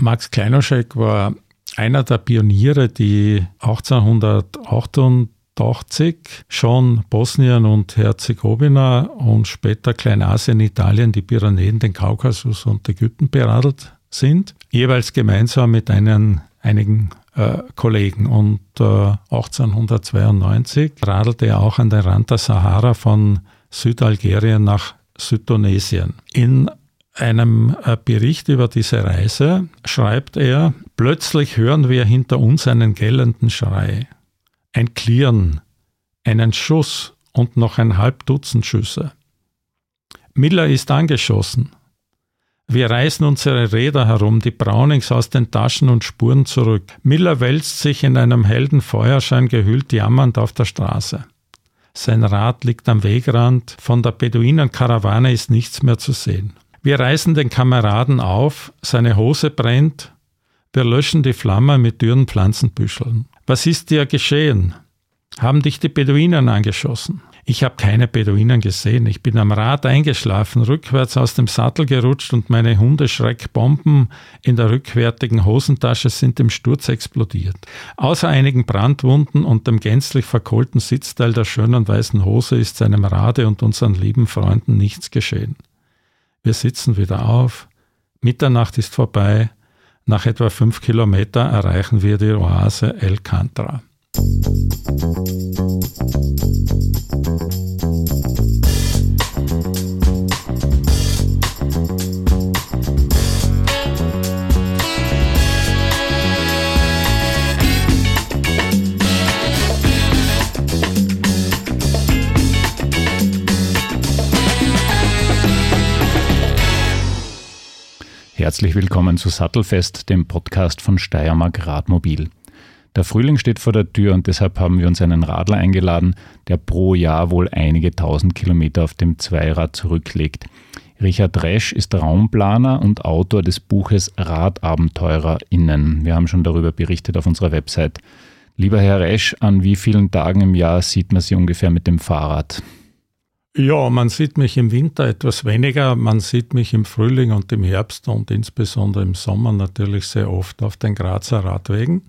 Max Kleinoschek war einer der Pioniere, die 1888 schon Bosnien und Herzegowina und später Kleinasien, Italien, die Pyrenäen, den Kaukasus und Ägypten beradelt sind, jeweils gemeinsam mit einen, einigen äh, Kollegen. Und äh, 1892 radelte er auch an den Rand der Sahara von Südalgerien nach Südtunesien. In einem äh, Bericht über diese Reise schreibt er, plötzlich hören wir hinter uns einen gellenden Schrei, ein Klirren, einen Schuss und noch ein halb Dutzend Schüsse. Miller ist angeschossen. Wir reißen unsere Räder herum, die Brownings aus den Taschen und Spuren zurück. Miller wälzt sich in einem hellen Feuerschein gehüllt jammernd auf der Straße. Sein Rad liegt am Wegrand, von der Beduinenkarawane ist nichts mehr zu sehen. Wir reißen den Kameraden auf, seine Hose brennt, wir löschen die Flamme mit dürren Pflanzenbüscheln. Was ist dir geschehen? Haben dich die Beduinen angeschossen? Ich habe keine Beduinen gesehen. Ich bin am Rad eingeschlafen, rückwärts aus dem Sattel gerutscht und meine Hundeschreckbomben in der rückwärtigen Hosentasche sind im Sturz explodiert. Außer einigen Brandwunden und dem gänzlich verkohlten Sitzteil der schönen weißen Hose ist seinem Rade und unseren lieben Freunden nichts geschehen. Wir sitzen wieder auf. Mitternacht ist vorbei. Nach etwa fünf Kilometer erreichen wir die Oase El Cantra. Herzlich willkommen zu Sattelfest, dem Podcast von Steiermark Radmobil. Der Frühling steht vor der Tür und deshalb haben wir uns einen Radler eingeladen, der pro Jahr wohl einige tausend Kilometer auf dem Zweirad zurücklegt. Richard Resch ist Raumplaner und Autor des Buches RadabenteurerInnen. Wir haben schon darüber berichtet auf unserer Website. Lieber Herr Resch, an wie vielen Tagen im Jahr sieht man Sie ungefähr mit dem Fahrrad? Ja, man sieht mich im Winter etwas weniger, man sieht mich im Frühling und im Herbst und insbesondere im Sommer natürlich sehr oft auf den Grazer Radwegen.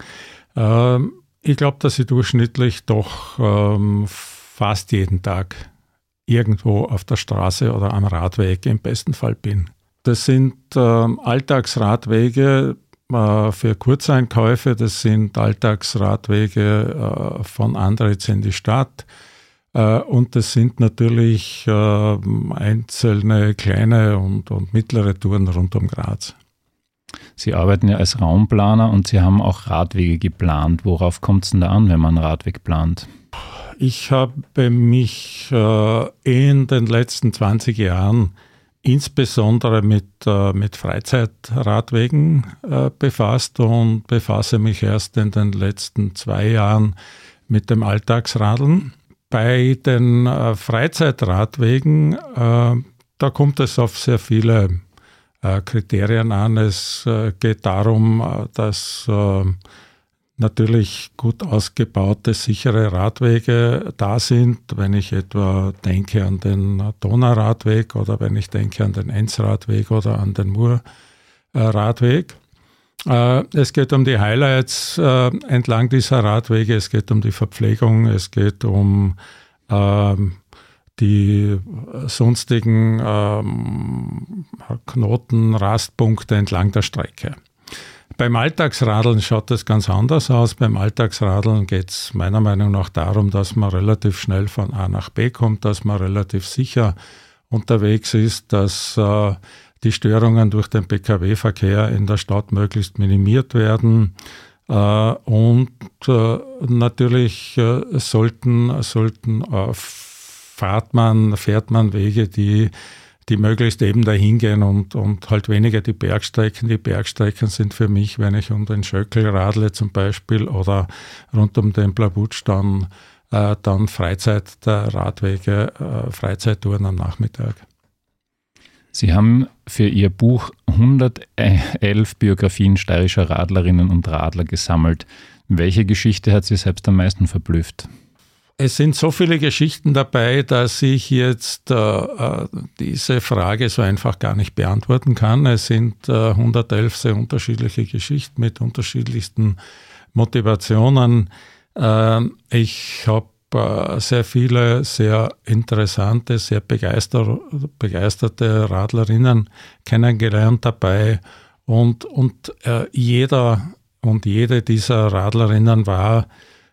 Ähm, ich glaube, dass ich durchschnittlich doch ähm, fast jeden Tag irgendwo auf der Straße oder am Radweg im besten Fall bin. Das sind ähm, Alltagsradwege äh, für Kurzeinkäufe, das sind Alltagsradwege äh, von Andritz in die Stadt und das sind natürlich äh, einzelne kleine und, und mittlere Touren rund um Graz. Sie arbeiten ja als Raumplaner und Sie haben auch Radwege geplant. Worauf kommt es denn da an, wenn man einen Radweg plant? Ich habe mich äh, in den letzten 20 Jahren insbesondere mit, mit Freizeitradwegen befasst und befasse mich erst in den letzten zwei Jahren mit dem Alltagsradeln. Bei den äh, Freizeitradwegen, äh, da kommt es auf sehr viele äh, Kriterien an. Es äh, geht darum, äh, dass äh, natürlich gut ausgebaute, sichere Radwege da sind. Wenn ich etwa denke an den Donauradweg oder wenn ich denke an den Enzradweg oder an den Murradweg. Äh, es geht um die Highlights äh, entlang dieser Radwege, es geht um die Verpflegung, es geht um ähm, die sonstigen ähm, Knoten, Rastpunkte entlang der Strecke. Beim Alltagsradeln schaut das ganz anders aus. Beim Alltagsradeln geht es meiner Meinung nach darum, dass man relativ schnell von A nach B kommt, dass man relativ sicher unterwegs ist, dass äh, die Störungen durch den Pkw-Verkehr in der Stadt möglichst minimiert werden. Äh, und äh, natürlich äh, sollten, sollten fahrt man, fährt man Wege, die, die möglichst eben dahin gehen und, und halt weniger die Bergstrecken. Die Bergstrecken sind für mich, wenn ich um den Schöckel radle zum Beispiel oder rund um den Plabutsch, dann, dann Freizeit der Radwege, Freizeittouren am Nachmittag. Sie haben für Ihr Buch 111 Biografien steirischer Radlerinnen und Radler gesammelt. Welche Geschichte hat Sie selbst am meisten verblüfft? es sind so viele Geschichten dabei, dass ich jetzt äh, äh, diese Frage so einfach gar nicht beantworten kann. Es sind äh, 111 sehr unterschiedliche Geschichten mit unterschiedlichsten Motivationen. Äh, ich habe sehr viele sehr interessante, sehr begeister, begeisterte Radlerinnen kennengelernt dabei. Und, und äh, jeder und jede dieser Radlerinnen war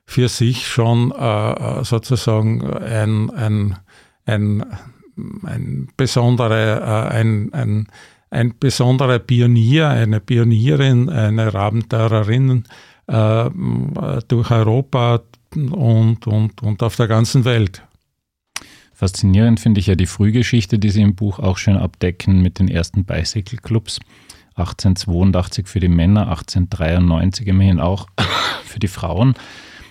für sich schon äh, sozusagen ein, ein, ein, ein, besondere, äh, ein, ein, ein besonderer Pionier, eine Pionierin, eine Abenteurerin äh, durch Europa und, und, und auf der ganzen Welt. Faszinierend finde ich ja die Frühgeschichte, die Sie im Buch auch schön abdecken mit den ersten Bicycle Clubs. 1882 für die Männer, 1893 immerhin auch für die Frauen.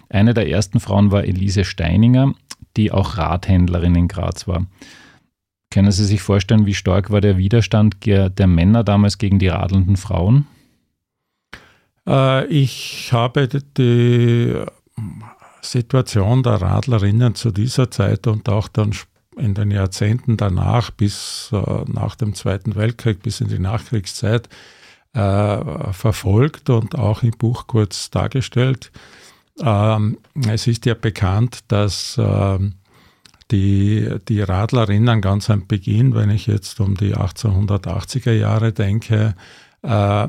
Eine der ersten Frauen war Elise Steininger, die auch Radhändlerin in Graz war. Können Sie sich vorstellen, wie stark war der Widerstand der Männer damals gegen die radelnden Frauen? Äh, ich habe die Situation der Radlerinnen zu dieser Zeit und auch dann in den Jahrzehnten danach bis äh, nach dem Zweiten Weltkrieg, bis in die Nachkriegszeit äh, verfolgt und auch im Buch kurz dargestellt. Ähm, es ist ja bekannt, dass äh, die, die Radlerinnen ganz am Beginn, wenn ich jetzt um die 1880er Jahre denke, äh, äh,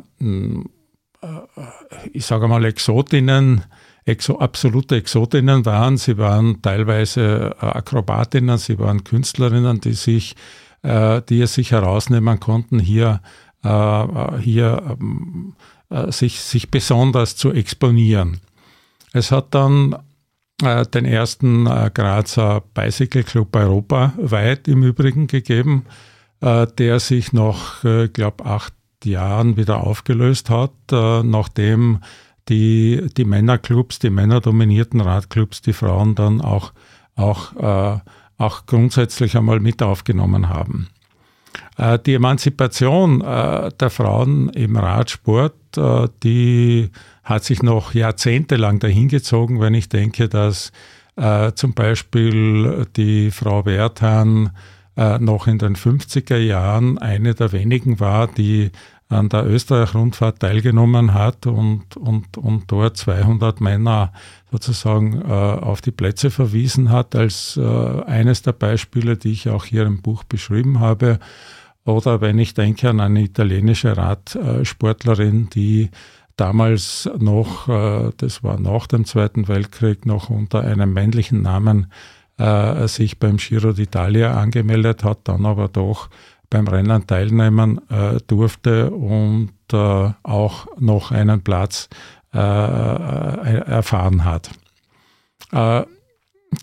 ich sage mal Exotinnen, exo, absolute Exotinnen waren. Sie waren teilweise äh, Akrobatinnen, sie waren Künstlerinnen, die sich, äh, die es sich herausnehmen konnten, hier, äh, hier ähm, sich, sich besonders zu exponieren. Es hat dann den ersten Grazer Bicycle Club europaweit im Übrigen gegeben, der sich nach, ich glaube, acht Jahren wieder aufgelöst hat, nachdem die, die Männerclubs, die männerdominierten Radclubs, die Frauen dann auch, auch, äh, auch grundsätzlich einmal mit aufgenommen haben. Äh, die Emanzipation äh, der Frauen im Radsport, äh, die hat sich noch jahrzehntelang dahingezogen, wenn ich denke, dass äh, zum Beispiel die Frau Werthan äh, noch in den 50er Jahren eine der wenigen war, die an der Österreich-Rundfahrt teilgenommen hat und, und, und dort 200 Männer sozusagen äh, auf die Plätze verwiesen hat, als äh, eines der Beispiele, die ich auch hier im Buch beschrieben habe. Oder wenn ich denke an eine italienische Radsportlerin, die damals noch, äh, das war nach dem Zweiten Weltkrieg, noch unter einem männlichen Namen äh, sich beim Giro d'Italia angemeldet hat, dann aber doch beim Rennen teilnehmen äh, durfte und äh, auch noch einen Platz äh, äh erfahren hat. Äh,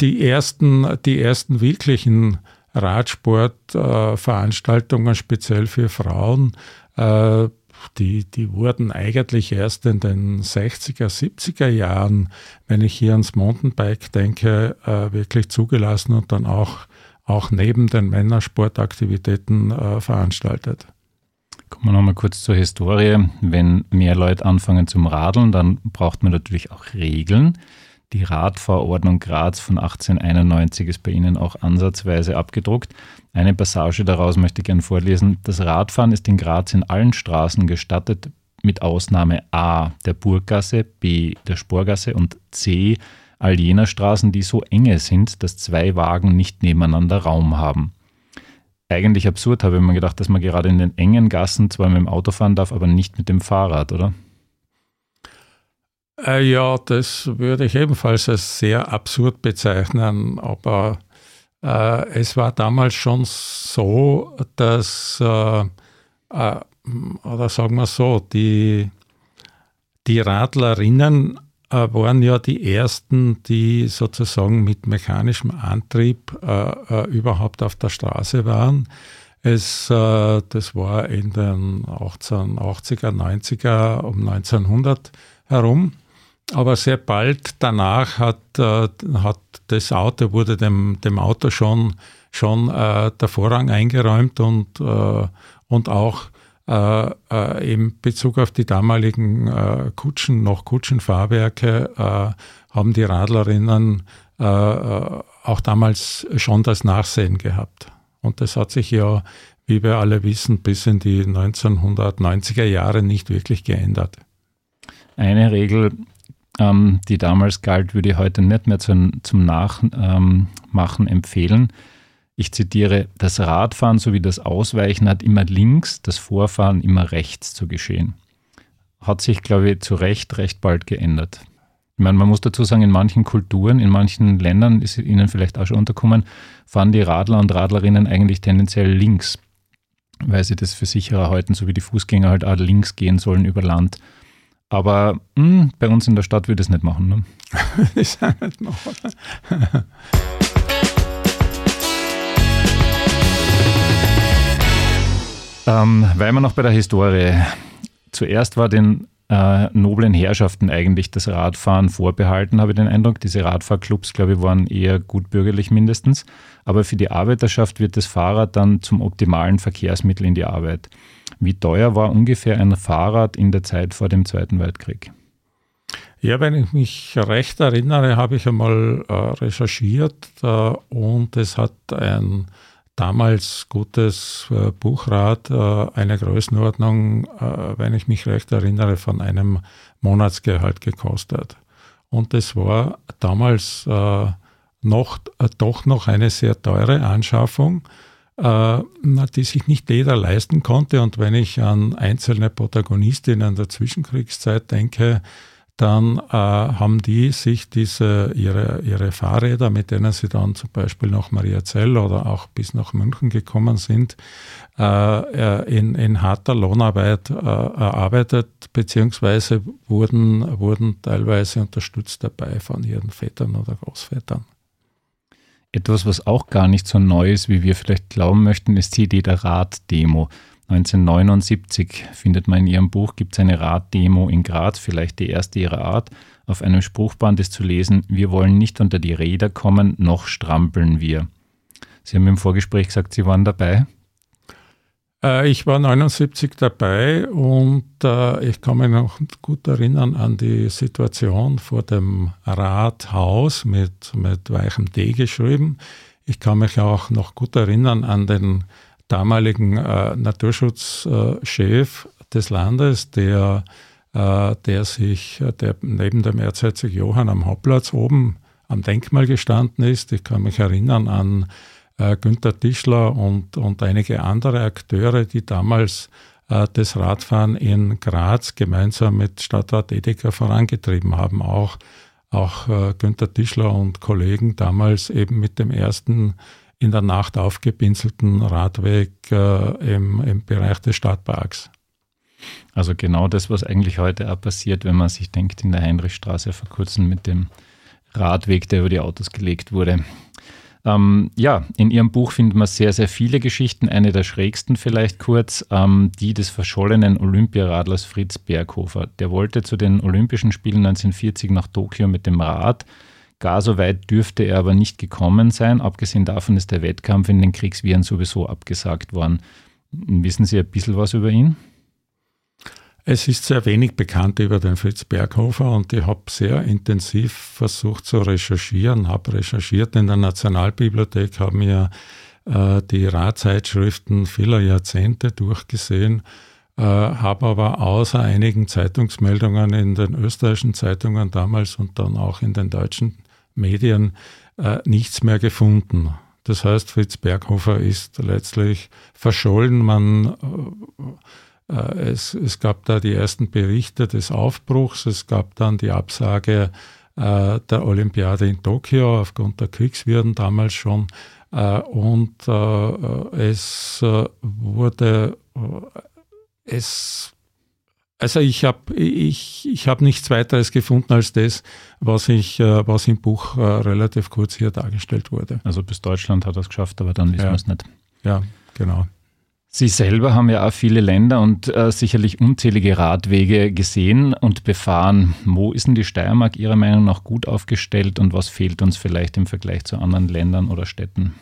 die, ersten, die ersten wirklichen Radsportveranstaltungen, speziell für Frauen, äh, die, die wurden eigentlich erst in den 60er, 70er Jahren, wenn ich hier ans Mountainbike denke, wirklich zugelassen und dann auch auch neben den Männersportaktivitäten äh, veranstaltet. Kommen wir nochmal kurz zur Historie. Wenn mehr Leute anfangen zum Radeln, dann braucht man natürlich auch Regeln. Die Radverordnung Graz von 1891 ist bei Ihnen auch ansatzweise abgedruckt. Eine Passage daraus möchte ich gerne vorlesen. Das Radfahren ist in Graz in allen Straßen gestattet, mit Ausnahme A der Burggasse, B der Sporgasse und C all jener Straßen, die so enge sind, dass zwei Wagen nicht nebeneinander Raum haben. Eigentlich absurd, habe ich mir gedacht, dass man gerade in den engen Gassen zwar mit dem Auto fahren darf, aber nicht mit dem Fahrrad, oder? Äh, ja, das würde ich ebenfalls als sehr absurd bezeichnen, aber äh, es war damals schon so, dass, äh, äh oder sagen wir so, die, die Radlerinnen waren ja die ersten, die sozusagen mit mechanischem Antrieb äh, äh überhaupt auf der Straße waren. Es, äh, das war in den 1880er, 90er, um 1900 herum. Aber sehr bald danach hat, äh, hat das Auto, wurde dem, dem Auto schon, schon äh, der Vorrang eingeräumt und, und auch äh, äh, in Bezug auf die damaligen äh, Kutschen, noch Kutschenfahrwerke, äh, haben die Radlerinnen äh, auch damals schon das Nachsehen gehabt. Und das hat sich ja, wie wir alle wissen, bis in die 1990er Jahre nicht wirklich geändert. Eine Regel, ähm, die damals galt, würde ich heute nicht mehr zum, zum Nachmachen ähm, empfehlen. Ich zitiere, das Radfahren sowie das Ausweichen hat immer links, das Vorfahren immer rechts zu geschehen. Hat sich, glaube ich, zu Recht recht bald geändert. Ich meine, man muss dazu sagen, in manchen Kulturen, in manchen Ländern ist Ihnen vielleicht auch schon unterkommen, fahren die Radler und Radlerinnen eigentlich tendenziell links, weil sie das für sicherer halten, so wie die Fußgänger halt auch links gehen sollen über Land. Aber mh, hm, bei uns in der Stadt würde es nicht machen. Ne? ich nicht machen. Ähm, weil wir noch bei der Historie. Zuerst war den äh, noblen Herrschaften eigentlich das Radfahren vorbehalten, habe ich den Eindruck. Diese Radfahrclubs, glaube ich, waren eher gutbürgerlich mindestens. Aber für die Arbeiterschaft wird das Fahrrad dann zum optimalen Verkehrsmittel in die Arbeit. Wie teuer war ungefähr ein Fahrrad in der Zeit vor dem Zweiten Weltkrieg? Ja, wenn ich mich recht erinnere, habe ich einmal äh, recherchiert äh, und es hat ein damals gutes äh, Buchrad, äh, eine Größenordnung, äh, wenn ich mich recht erinnere, von einem Monatsgehalt gekostet. Und es war damals äh, noch, äh, doch noch eine sehr teure Anschaffung, äh, die sich nicht jeder leisten konnte. Und wenn ich an einzelne Protagonistinnen der Zwischenkriegszeit denke, dann äh, haben die sich diese, ihre, ihre Fahrräder, mit denen sie dann zum Beispiel nach Mariazell oder auch bis nach München gekommen sind, äh, äh in, in harter Lohnarbeit äh, erarbeitet, beziehungsweise wurden, wurden teilweise unterstützt dabei von ihren Vätern oder Großvätern. Etwas, was auch gar nicht so neu ist, wie wir vielleicht glauben möchten, ist die Idee der Raddemo. 1979 findet man in ihrem Buch, gibt es eine Raddemo in Graz, vielleicht die erste ihrer Art. Auf einem Spruchband ist zu lesen, wir wollen nicht unter die Räder kommen, noch strampeln wir. Sie haben im Vorgespräch gesagt, Sie waren dabei. Äh, ich war 79 dabei und äh, ich kann mich noch gut erinnern an die Situation vor dem Rathaus mit, mit weichem D geschrieben. Ich kann mich auch noch gut erinnern an den damaligen äh, Naturschutzchef des Landes, der, äh, der sich, der neben dem Erzherzog Johann am Hauptplatz oben am Denkmal gestanden ist. Ich kann mich erinnern an äh, Günther Tischler und, und einige andere Akteure, die damals äh, das Radfahren in Graz gemeinsam mit Stadtrat Edeka vorangetrieben haben. Auch, auch äh, Günther Tischler und Kollegen damals eben mit dem ersten in der Nacht aufgepinselten Radweg äh, im, im Bereich des Stadtparks. Also genau das, was eigentlich heute auch passiert, wenn man sich denkt, in der Heinrichstraße vor kurzem mit dem Radweg, der über die Autos gelegt wurde. Ähm, ja, in Ihrem Buch findet man sehr, sehr viele Geschichten. Eine der schrägsten vielleicht kurz, ähm, die des verschollenen Olympiaradlers Fritz Berghofer. Der wollte zu den Olympischen Spielen 1940 nach Tokio mit dem Rad. Gar so weit dürfte er aber nicht gekommen sein. Abgesehen davon ist der Wettkampf in den Kriegsviren sowieso abgesagt worden. Wissen Sie ein bisschen was über ihn? Es ist sehr wenig bekannt über den Fritz Berghofer und ich habe sehr intensiv versucht zu recherchieren, habe recherchiert in der Nationalbibliothek, habe mir äh, die Radzeitschriften vieler Jahrzehnte durchgesehen, äh, habe aber außer einigen Zeitungsmeldungen in den österreichischen Zeitungen damals und dann auch in den deutschen Medien äh, nichts mehr gefunden. Das heißt, Fritz Berghofer ist letztlich verschollen. Man, äh, äh, es, es gab da die ersten Berichte des Aufbruchs, es gab dann die Absage äh, der Olympiade in Tokio aufgrund der Kriegswirren damals schon. Äh, und äh, es wurde, es also ich habe ich, ich hab nichts weiteres gefunden als das, was, ich, äh, was im Buch äh, relativ kurz hier dargestellt wurde. Also bis Deutschland hat er es geschafft, aber dann wissen ja. wir es nicht. Ja, genau. Sie selber haben ja auch viele Länder und äh, sicherlich unzählige Radwege gesehen und befahren. Wo ist denn die Steiermark Ihrer Meinung nach gut aufgestellt und was fehlt uns vielleicht im Vergleich zu anderen Ländern oder Städten?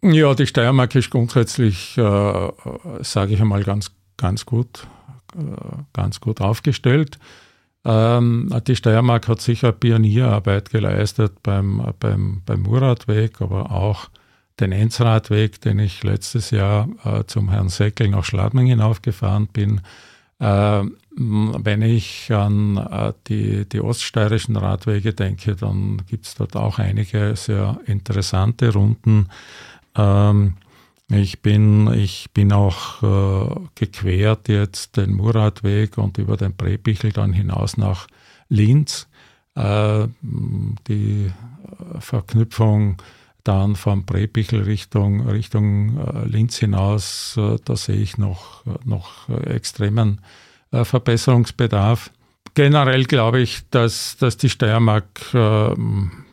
Ja, die Steiermark ist grundsätzlich, äh, sage ich einmal, ganz, ganz gut ganz gut aufgestellt. Ähm, die Steiermark hat sicher Pionierarbeit geleistet beim, beim, beim Murradweg, aber auch den Enzradweg, den ich letztes Jahr äh, zum Herrn Säckel nach Schladming hinaufgefahren bin. Äh, wenn ich an äh, die, die oststeirischen Radwege denke, dann gibt es dort auch einige sehr interessante Runden. Ähm, ich bin, ich bin auch äh, gequert jetzt den Muradweg und über den Prebichel dann hinaus nach Linz. Äh, die Verknüpfung dann vom Prebichel Richtung, Richtung äh, Linz hinaus, äh, da sehe ich noch, noch extremen äh, Verbesserungsbedarf. Generell glaube ich, dass, dass die Steiermark ähm,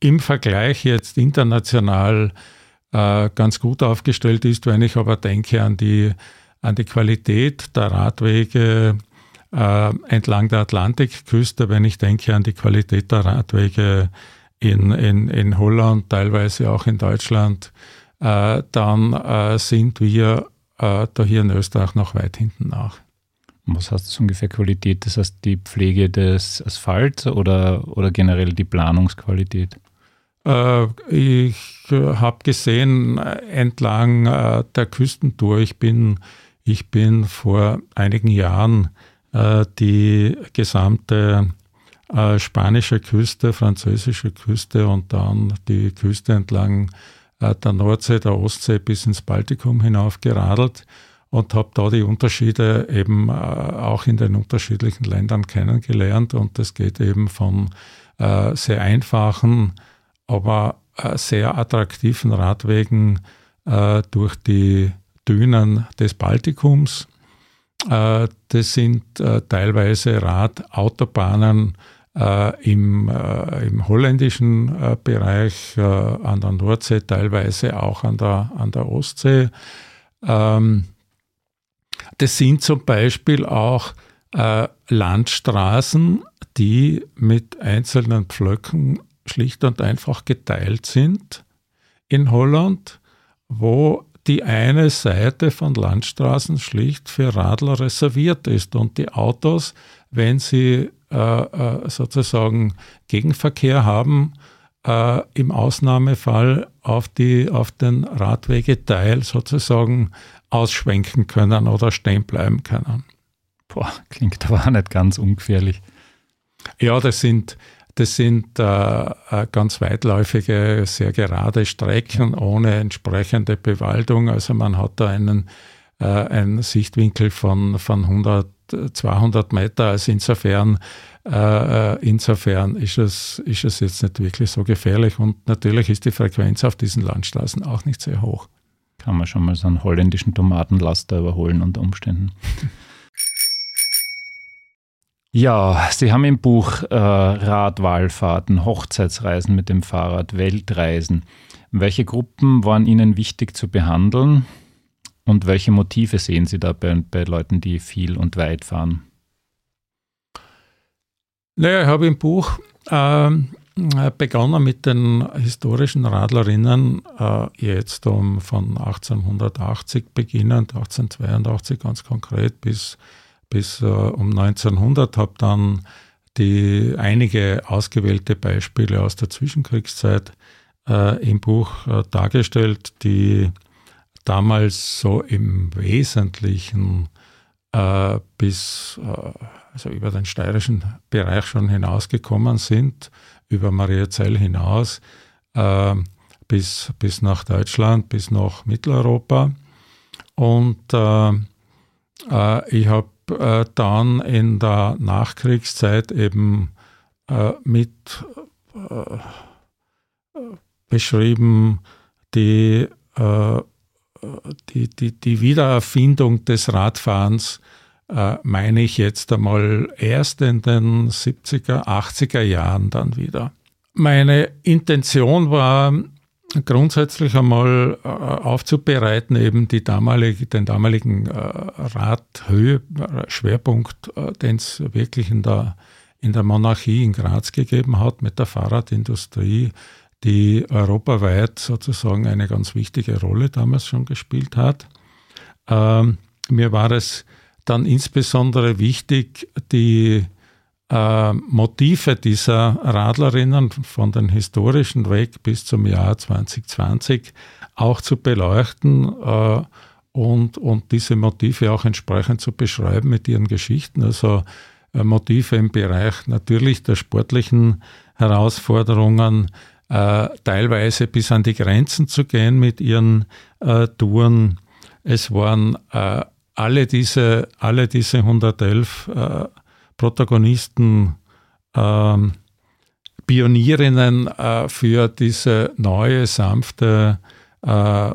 im Vergleich jetzt international äh, ganz gut aufgestellt ist. Wenn ich aber denke an die, an die Qualität der Radwege äh, entlang der Atlantikküste, wenn ich denke an die Qualität der Radwege in, in, in Holland, teilweise auch in Deutschland, äh, dann äh, sind wir äh, da hier in Österreich noch weit hinten nach. Was heißt das ungefähr Qualität? Das heißt die Pflege des Asphalts oder, oder generell die Planungsqualität? Äh, ich äh, habe gesehen, äh, entlang der Küstentour, ich bin, ich bin vor einigen Jahren die gesamte spanische Küste, französische Küste und dann die Küste entlang der Nordsee, der Ostsee bis ins Baltikum hinauf geradelt und habe da die Unterschiede eben auch in den unterschiedlichen Ländern kennengelernt. Und das geht eben von sehr einfachen aber äh, sehr attraktiven Radwegen äh, durch die Dünen des Baltikums. Äh, das sind teilweise Radautobahnen im, im holländischen Bereich an der Nordsee, teilweise auch an der, an der Ostsee. Ähm, das sind zum Beispiel auch Landstraßen, die mit einzelnen Pflöcken schlicht und einfach geteilt sind in Holland, wo die eine Seite von Landstraßen schlicht für Radler reserviert ist und die Autos, wenn sie äh, äh, sozusagen Gegenverkehr haben, äh, im Ausnahmefall auf, die, auf den Radwegeteil sozusagen ausschwenken können oder stehen bleiben können. Boah, klingt aber auch nicht ganz ungefährlich. Ja, das sind, das sind äh, äh, ganz weitläufige, sehr gerade Strecken ohne entsprechende Bewaldung. Also man hat da einen, äh, einen Sichtwinkel von, von 100, 200 Meter. Also insofern, äh, äh, insofern ist, es, ist es jetzt nicht wirklich so gefährlich. Und natürlich ist die Frequenz auf diesen Landstraßen auch nicht sehr hoch. Kann man schon mal so einen holländischen Tomatenlaster überholen unter Umständen. Ja, Sie haben im Buch äh, Radwahlfahrten, Hochzeitsreisen mit dem Fahrrad, Weltreisen. Welche Gruppen waren Ihnen wichtig zu behandeln und welche Motive sehen Sie da bei, bei Leuten, die viel und weit fahren? Naja, ich habe im Buch äh, begonnen mit den historischen Radlerinnen, äh, jetzt um von 1880 beginnend, 1882 ganz konkret bis bis äh, um 1900, habe dann die einige ausgewählte Beispiele aus der Zwischenkriegszeit äh, im Buch äh, dargestellt, die damals so im Wesentlichen äh, bis äh, also über den steirischen Bereich schon hinausgekommen sind, über Mariazell hinaus äh, bis, bis nach Deutschland, bis nach Mitteleuropa. Und ich habe äh, dann in der Nachkriegszeit eben äh, mit äh, beschrieben die, äh, die, die, die Wiedererfindung des Radfahrens äh, meine ich jetzt einmal erst in den 70er, 80er Jahren dann wieder. Meine Intention war, grundsätzlich einmal äh, aufzubereiten, eben damalige, den damaligen äh, Radhöhe, Schwerpunkt, äh, den es wirklich in der, in der Monarchie in Graz gegeben hat, mit der Fahrradindustrie, die europaweit sozusagen eine ganz wichtige Rolle damals schon gespielt hat. Ähm, mir war es dann insbesondere wichtig, die äh, Motive dieser Radlerinnen von den historischen Weg bis zum Jahr 2020 auch zu beleuchten äh, und, und diese Motive auch entsprechend zu beschreiben mit ihren Geschichten. Also äh, Motive im Bereich natürlich der sportlichen Herausforderungen, äh, teilweise bis an die Grenzen zu gehen mit ihren äh, Touren. Es waren äh, alle, diese, alle diese 111 äh, Protagonisten, ähm, Pionierinnen äh, für diese neue, sanfte, äh,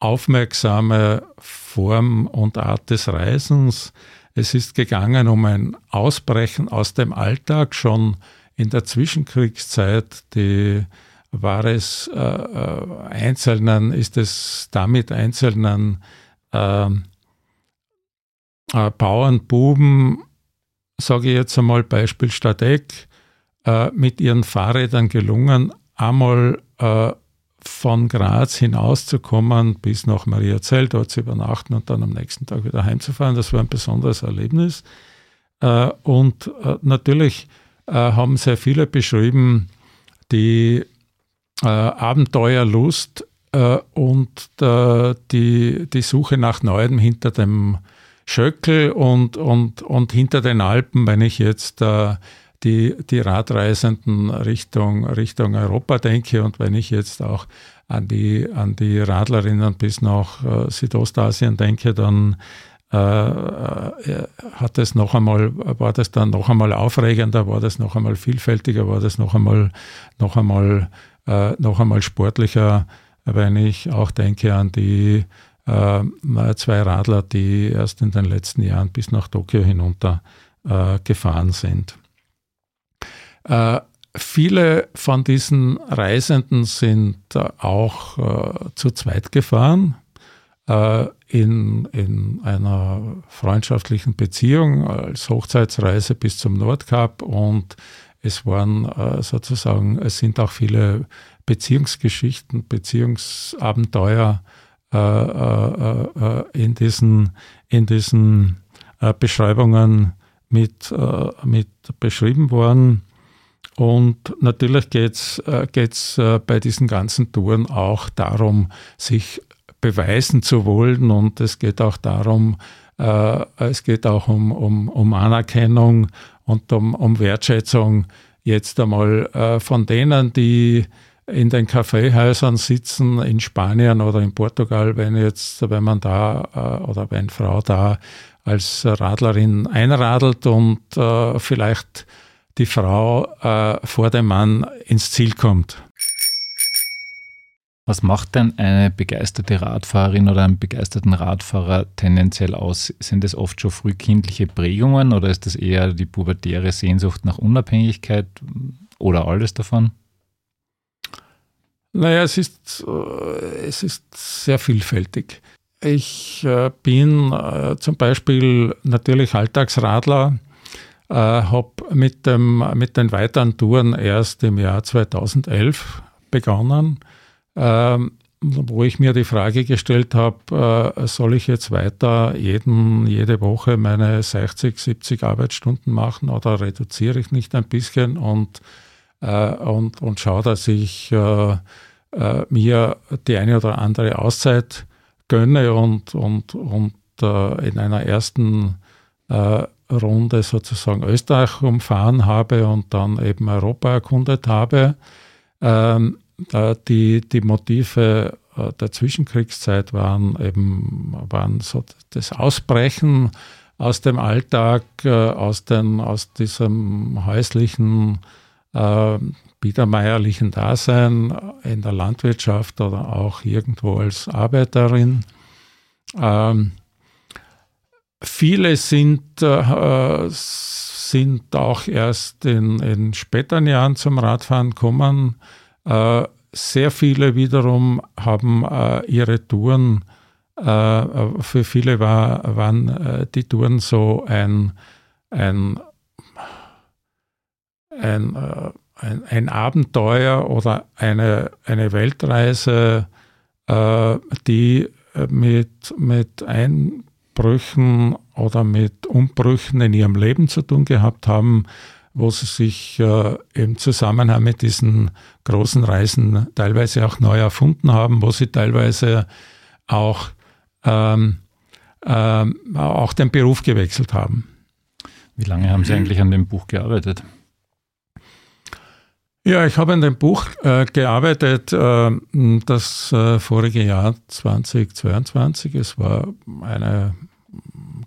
aufmerksame Form und Art des Reisens. Es ist gegangen um ein Ausbrechen aus dem Alltag. Schon in der Zwischenkriegszeit die, war es äh, äh einzelnen, ist es damit einzelnen ähm, äh, Bauernbuben sage ich jetzt einmal Beispiel Stadeck, äh, mit ihren Fahrrädern gelungen, einmal äh, von Graz hinauszukommen bis nach Mariazell, dort zu übernachten und dann am nächsten Tag wieder heimzufahren. Das war ein besonderes Erlebnis. Äh, und äh, natürlich äh, haben sehr viele beschrieben, die äh, Abenteuerlust und die, die Suche nach Neuem hinter dem Schöckel und, und, und hinter den Alpen, wenn ich jetzt äh, die, die Radreisenden Richtung, Richtung Europa denke und wenn ich jetzt auch an die, an die Radlerinnen bis nach äh, Südostasien denke, dann äh, äh, hat es noch einmal, war das dann noch einmal aufregender, war das noch einmal vielfältiger, war das noch einmal, noch einmal, äh, noch einmal sportlicher, wenn ich auch denke an die zwei Radler, die erst in den letzten Jahren bis nach Tokio hinunter äh, gefahren sind. Äh, viele von diesen Reisenden sind auch äh, zu zweit gefahren äh, in, in einer freundschaftlichen Beziehung als Hochzeitsreise bis zum Nordkap und es waren äh, sozusagen, es sind auch viele Beziehungsgeschichten, Beziehungsabenteuer äh, äh, äh, in diesen, in diesen Beschreibungen mit, mit beschrieben worden. Und natürlich geht es bei diesen ganzen Touren auch darum, sich beweisen zu wollen und es geht auch darum, äh, es geht auch um, um, um Anerkennung und um, um Wertschätzung jetzt einmal äh, von denen, die in den Kaffeehäusern sitzen in Spanien oder in Portugal, wenn jetzt, wenn man da äh, oder wenn Frau da als Radlerin einradelt und äh, vielleicht die Frau äh, vor dem Mann ins Ziel kommt. Was macht denn eine begeisterte Radfahrerin oder einen begeisterten Radfahrer tendenziell aus? Sind es oft schon frühkindliche Prägungen oder ist das eher die pubertäre Sehnsucht nach Unabhängigkeit oder alles davon? Naja, es ist, äh, es ist sehr vielfältig. Ich äh, bin äh, zum Beispiel natürlich Alltagsradler, habe mit, mit den weiteren Touren erst im Jahr 2011 begonnen, ähm, wo ich mir die Frage gestellt habe, soll ich jetzt weiter jeden, jede Woche meine 60, 70 Arbeitsstunden machen oder reduziere ich nicht ein bisschen und, und, und schaue, dass ich äh, mir die eine oder andere Auszeit gönne und, und, und äh, in einer ersten äh, Runde sozusagen Österreich umfahren habe und dann eben Europa erkundet habe. Ähm, äh, die, die Motive äh, der Zwischenkriegszeit waren eben waren so das Ausbrechen aus dem Alltag, äh, aus, den, aus diesem häuslichen biedermeierlichen Dasein in der Landwirtschaft oder auch irgendwo als Arbeiterin. Ähm, viele sind, äh, sind auch erst in, in späteren Jahren zum Radfahren gekommen. Äh, sehr viele wiederum haben äh, ihre Touren, äh, für viele war, waren äh, die Touren so ein, ein, ein äh, ein, ein Abenteuer oder eine, eine Weltreise, äh, die mit, mit Einbrüchen oder mit Umbrüchen in ihrem Leben zu tun gehabt haben, wo sie sich äh, im Zusammenhang mit diesen großen Reisen teilweise auch neu erfunden haben, wo sie teilweise auch, ähm, ähm, auch den Beruf gewechselt haben. Wie lange haben Sie eigentlich an dem Buch gearbeitet? Ja, ich habe an dem Buch äh, gearbeitet, äh, das äh, vorige Jahr 2022. Es war eine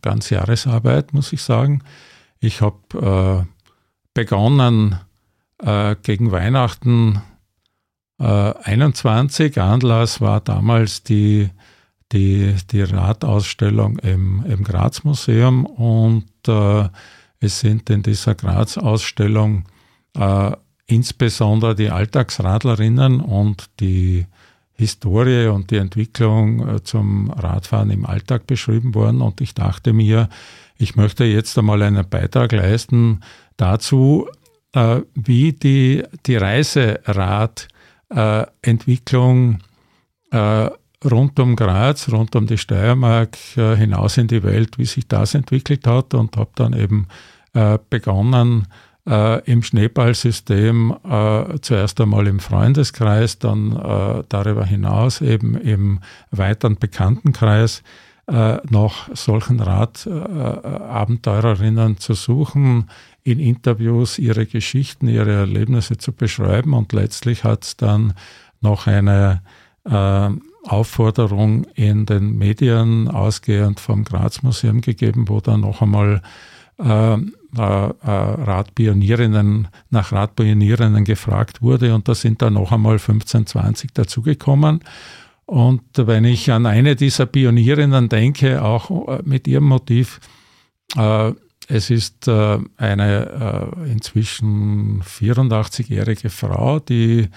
ganze Jahresarbeit, muss ich sagen. Ich habe äh, begonnen äh, gegen Weihnachten 21. Anlass war damals die, die, die Radausstellung im, im Graz-Museum und es sind in dieser Graz-Ausstellung äh, insbesondere die Alltagsradlerinnen und die Historie und die Entwicklung äh, zum Radfahren im Alltag beschrieben worden. Und ich dachte mir, ich möchte jetzt einmal einen Beitrag leisten dazu, äh, wie die, die Reiseradentwicklung äh, rund um Graz, rund um die Steiermark hinaus in die Welt, wie sich das entwickelt hat und habe dann eben begonnen, äh, im Schneeballsystem äh, zuerst einmal im Freundeskreis, dann äh, darüber hinaus eben im weiteren Bekanntenkreis äh, nach solchen Radabenteurerinnen zu suchen, in Interviews ihre Geschichten, ihre Erlebnisse zu beschreiben. Und letztlich hat es dann noch eine äh, Aufforderung in den Medien ausgehend vom Graz Museum gegeben, wo dann noch einmal äh, äh, äh, Radpionierinnen, nach Radpionierinnen gefragt wurde und da sind dann noch einmal 15, 20 dazugekommen. Und wenn ich an eine dieser Pionierinnen denke, auch äh, mit ihrem Motiv, äh, es ist äh, eine äh, inzwischen 84-jährige Frau, die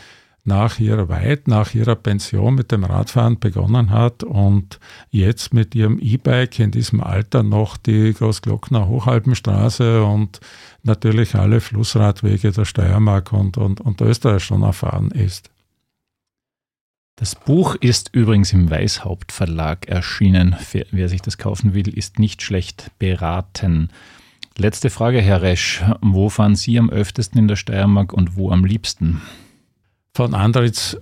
nach ihrer weit nach ihrer Pension mit dem Radfahren begonnen hat und jetzt mit ihrem E-Bike in diesem Alter noch die Großglockner Hochalpenstraße und natürlich alle Flussradwege der Steiermark und, und, und Österreich schon erfahren ist. Das Buch ist übrigens im Weißhaupt Verlag erschienen. Wer sich das kaufen will, ist nicht schlecht beraten. Letzte Frage, Herr Resch. Wo fahren Sie am öftesten in der Steiermark und wo am liebsten? Von Andritz,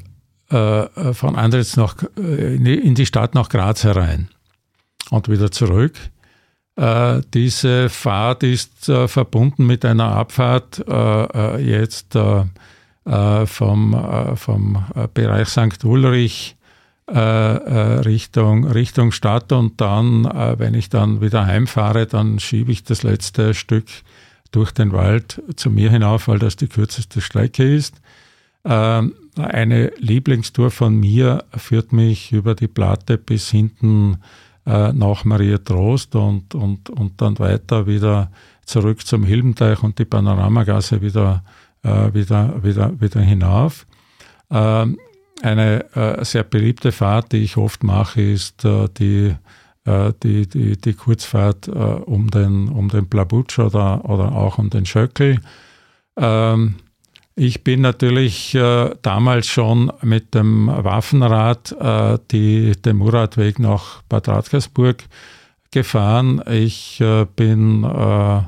äh, von Andritz nach, äh, in die Stadt nach Graz herein und wieder zurück. Äh, diese Fahrt ist äh, verbunden mit einer Abfahrt äh, äh, jetzt vom, vom Bereich St. Ulrich Richtung, Richtung Stadt und dann, wenn ich dann wieder heimfahre, dann schiebe ich das letzte Stück durch den Wald zu mir hinauf, weil das die kürzeste Strecke ist. Ähm, eine Lieblingstour von mir führt mich über die Platte bis hinten äh, nach Maria Trost und, und, und dann weiter wieder zurück zum Hilbenteich und die Panoramagasse wieder, äh, wieder, wieder, wieder hinauf. Ähm, eine äh, sehr beliebte Fahrt, die ich oft mache, ist die, die, die, die Kurzfahrt um den, um den Plabutsch oder, oder auch um den Schöckel. Ähm, ich bin natürlich äh, damals schon mit dem Waffenrad äh, die, den Muradweg nach Bad Radkersburg gefahren. Ich äh, bin äh,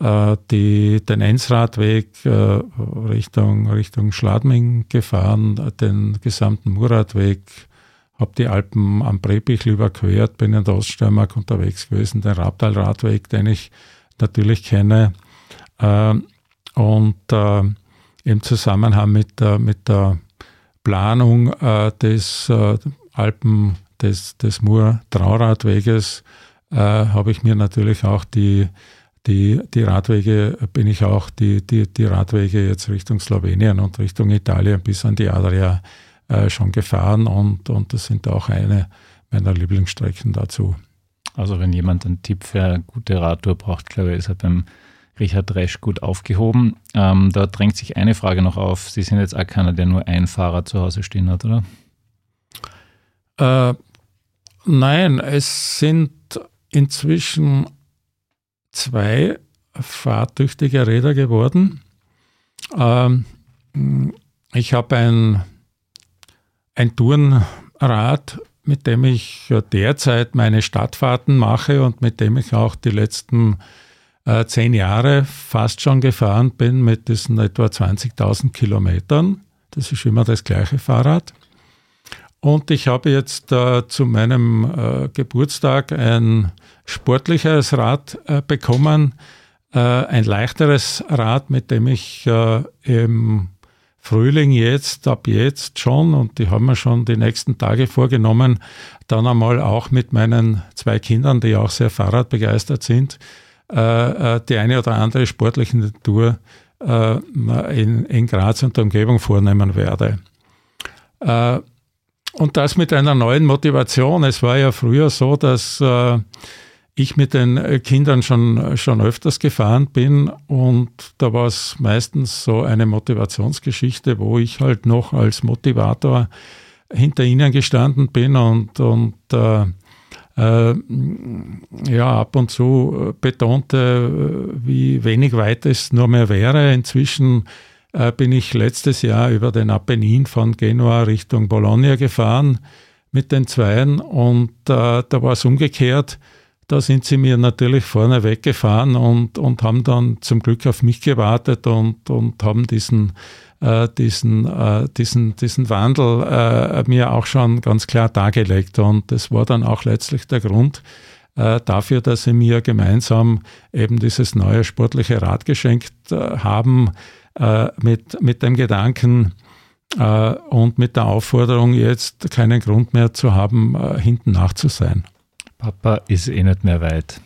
äh, die, den Enzradweg äh, Richtung, Richtung Schladming gefahren, den gesamten Muradweg, habe die Alpen am Brebichl überquert, bin in der Oststeiermark unterwegs gewesen, den Rabtalradweg, den ich natürlich kenne. und im Zusammenhang mit der, mit der Planung äh, des äh, Alpen, des, des Mur-Trauradweges, äh, habe ich mir natürlich auch die, die, die Radwege, bin ich auch die, die, die Radwege jetzt Richtung Slowenien und Richtung Italien bis an die Adria äh, schon gefahren und, und das sind auch eine meiner Lieblingsstrecken dazu. Also wenn jemand einen Tipp für eine gute Radtour braucht, glaube ich, ist er beim Richard Resch gut aufgehoben. Ähm, da drängt sich eine Frage noch auf. Sie sind jetzt auch keiner, der nur ein Fahrer zu Hause stehen hat, oder? Äh, nein, es sind inzwischen zwei fahrtüchtige Räder geworden. Ähm, ich habe ein, ein Tourenrad mit dem ich derzeit meine Stadtfahrten mache und mit dem ich auch die letzten äh, zehn Jahre fast schon gefahren bin mit diesen etwa 20.000 Kilometern. Das ist immer das gleiche Fahrrad. Und ich habe jetzt äh, zu meinem äh, Geburtstag ein sportliches Rad äh, bekommen, äh, ein leichteres Rad, mit dem ich äh, im Frühling jetzt, ab jetzt schon, und die haben wir schon die nächsten Tage vorgenommen, dann einmal auch mit meinen zwei Kindern, die auch sehr Fahrradbegeistert sind, äh, die eine oder andere sportliche Tour in, in Graz und der Umgebung vornehmen werde. Und das mit einer neuen Motivation. Es war ja früher so, dass äh, ich mit den Kindern schon, schon öfters gefahren bin und da war es meistens so eine Motivationsgeschichte, wo ich halt noch als Motivator hinter ihnen gestanden bin und, und äh, äh, ja, ab und zu betonte, wie wenig weit es nur mehr wäre. Inzwischen äh, bin ich letztes Jahr über den Apennin von Genua Richtung Bologna gefahren mit den Zweien und äh, da war es umgekehrt. Da sind sie mir natürlich vorne weggefahren und, und haben dann zum Glück auf mich gewartet und, und haben diesen, äh, diesen, äh, diesen, diesen Wandel äh, mir auch schon ganz klar dargelegt. Und das war dann auch letztlich der Grund äh, dafür, dass sie mir gemeinsam eben dieses neue sportliche Rad geschenkt äh, haben äh, mit, mit dem Gedanken und mit der Aufforderung, jetzt keinen Grund mehr zu haben, hinten nach zu sein. Papa ist eh nicht mehr weit.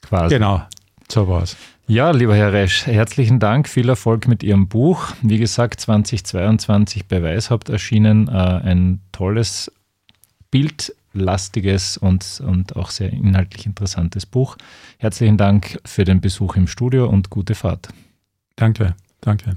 Quasi. Genau, so war es. Ja, lieber Herr Resch, herzlichen Dank, viel Erfolg mit Ihrem Buch. Wie gesagt, 2022 bei Weishaupt erschienen, äh, ein tolles, bildlastiges und, und auch sehr inhaltlich interessantes Buch. Herzlichen Dank für den Besuch im Studio und gute Fahrt. Danke. Danke.